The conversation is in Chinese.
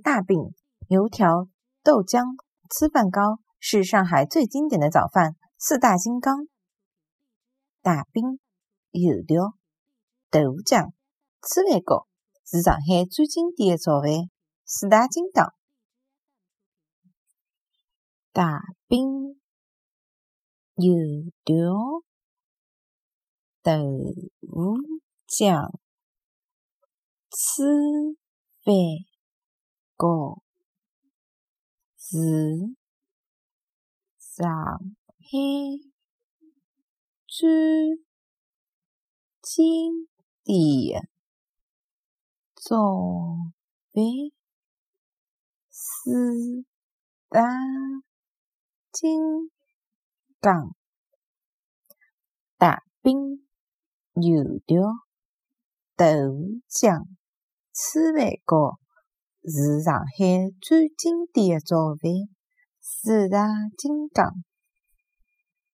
大饼、油条、豆浆、粢饭糕是上海最经典的早饭四大金刚。大饼、油条、豆浆、粢饭糕是上海最经典的早饭四大金刚。大饼、油条、豆浆、粢饭糕是上海最经典的早饭四大金刚：大饼、油条、豆浆、粢饭糕是上海最经典的早饭四大金刚。